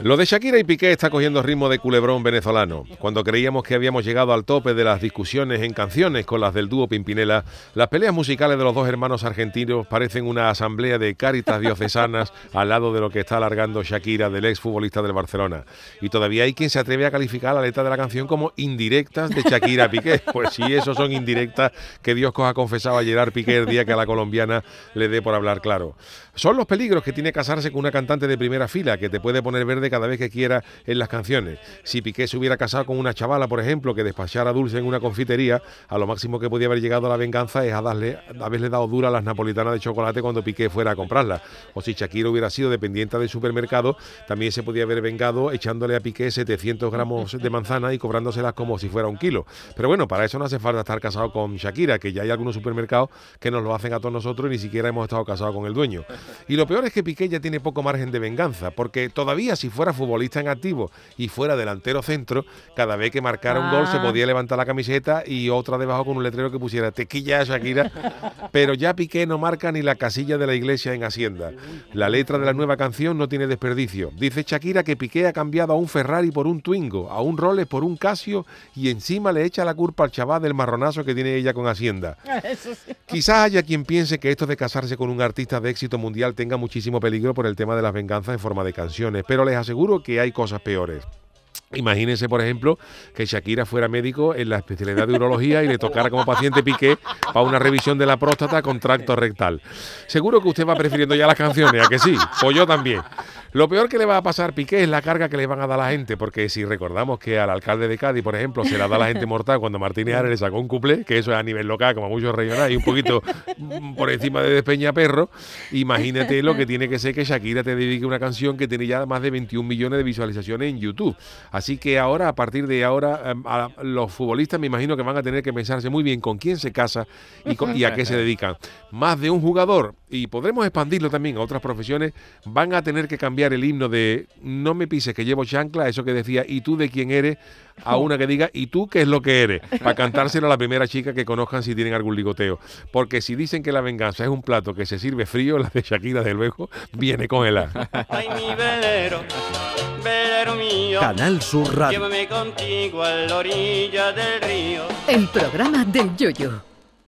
Lo de Shakira y Piqué está cogiendo ritmo de culebrón venezolano. Cuando creíamos que habíamos llegado al tope de las discusiones en canciones con las del dúo Pimpinela, las peleas musicales de los dos hermanos argentinos parecen una asamblea de cáritas diocesanas al lado de lo que está alargando Shakira del exfutbolista del Barcelona. Y todavía hay quien se atreve a calificar la letra de la canción como indirectas de Shakira Piqué. Pues si eso son indirectas que Dios coja confesado a Gerard Piqué el día que a la colombiana le dé por hablar claro. Son los peligros que tiene casarse con una cantante de primera fila que te puede poner verde cada vez que quiera en las canciones. Si Piqué se hubiera casado con una chavala, por ejemplo, que despachara dulce en una confitería, a lo máximo que podía haber llegado a la venganza es a darle, haberle dado dura a las napolitanas de chocolate cuando Piqué fuera a comprarlas. O si Shakira hubiera sido dependiente del supermercado, también se podía haber vengado echándole a Piqué 700 gramos de manzana y cobrándoselas como si fuera un kilo. Pero bueno, para eso no hace falta estar casado con Shakira, que ya hay algunos supermercados que nos lo hacen a todos nosotros y ni siquiera hemos estado casados con el dueño. Y lo peor es que Piqué ya tiene poco margen de venganza, porque todavía si fuera futbolista en activo y fuera delantero centro, cada vez que marcara un gol se Ah. podía levantar la camiseta y otra debajo con un letrero que pusiera tequilla a Shakira, pero ya Piqué no marca ni la casilla de la iglesia en Hacienda. La letra de la nueva canción no tiene desperdicio. Dice Shakira que Piqué ha cambiado a un Ferrari por un Twingo, a un Rolex por un Casio y encima le echa la culpa al chaval del marronazo que tiene ella con Hacienda. Sí. Quizás haya quien piense que esto de casarse con un artista de éxito mundial tenga muchísimo peligro por el tema de las venganzas en forma de canciones, pero les aseguro que hay cosas peores. Imagínense, por ejemplo, que Shakira fuera médico en la especialidad de urología y le tocara como paciente Piqué para una revisión de la próstata con tracto rectal. Seguro que usted va prefiriendo ya las canciones, ¿a que sí? Pues yo también. Lo peor que le va a pasar a Piqué es la carga que le van a dar a la gente, porque si recordamos que al alcalde de Cádiz, por ejemplo, se la da a la gente mortal cuando Martínez Ares le sacó un cuplé, que eso es a nivel local, como muchos regionales, y un poquito mm, por encima de Despeñaperro, imagínate lo que tiene que ser que Shakira te dedique una canción que tiene ya más de 21 millones de visualizaciones en YouTube. Así que ahora, a partir de ahora, em, a los futbolistas me imagino que van a tener que pensarse muy bien con quién se casa y, con- y a qué se dedican. Más de un jugador, y podremos expandirlo también a otras profesiones, van a tener que cambiar el himno de no me pises que llevo chancla, eso que decía, y tú de quién eres, a una que diga, y tú qué es lo que eres, para cantárselo a la primera chica que conozcan si tienen algún ligoteo. Porque si dicen que la venganza es un plato que se sirve frío, la de Shakira, de luego, viene con el Ay, mi velero, velero mío, Canal Sur Radio. llévame contigo a la orilla del río. El programa del Yoyo.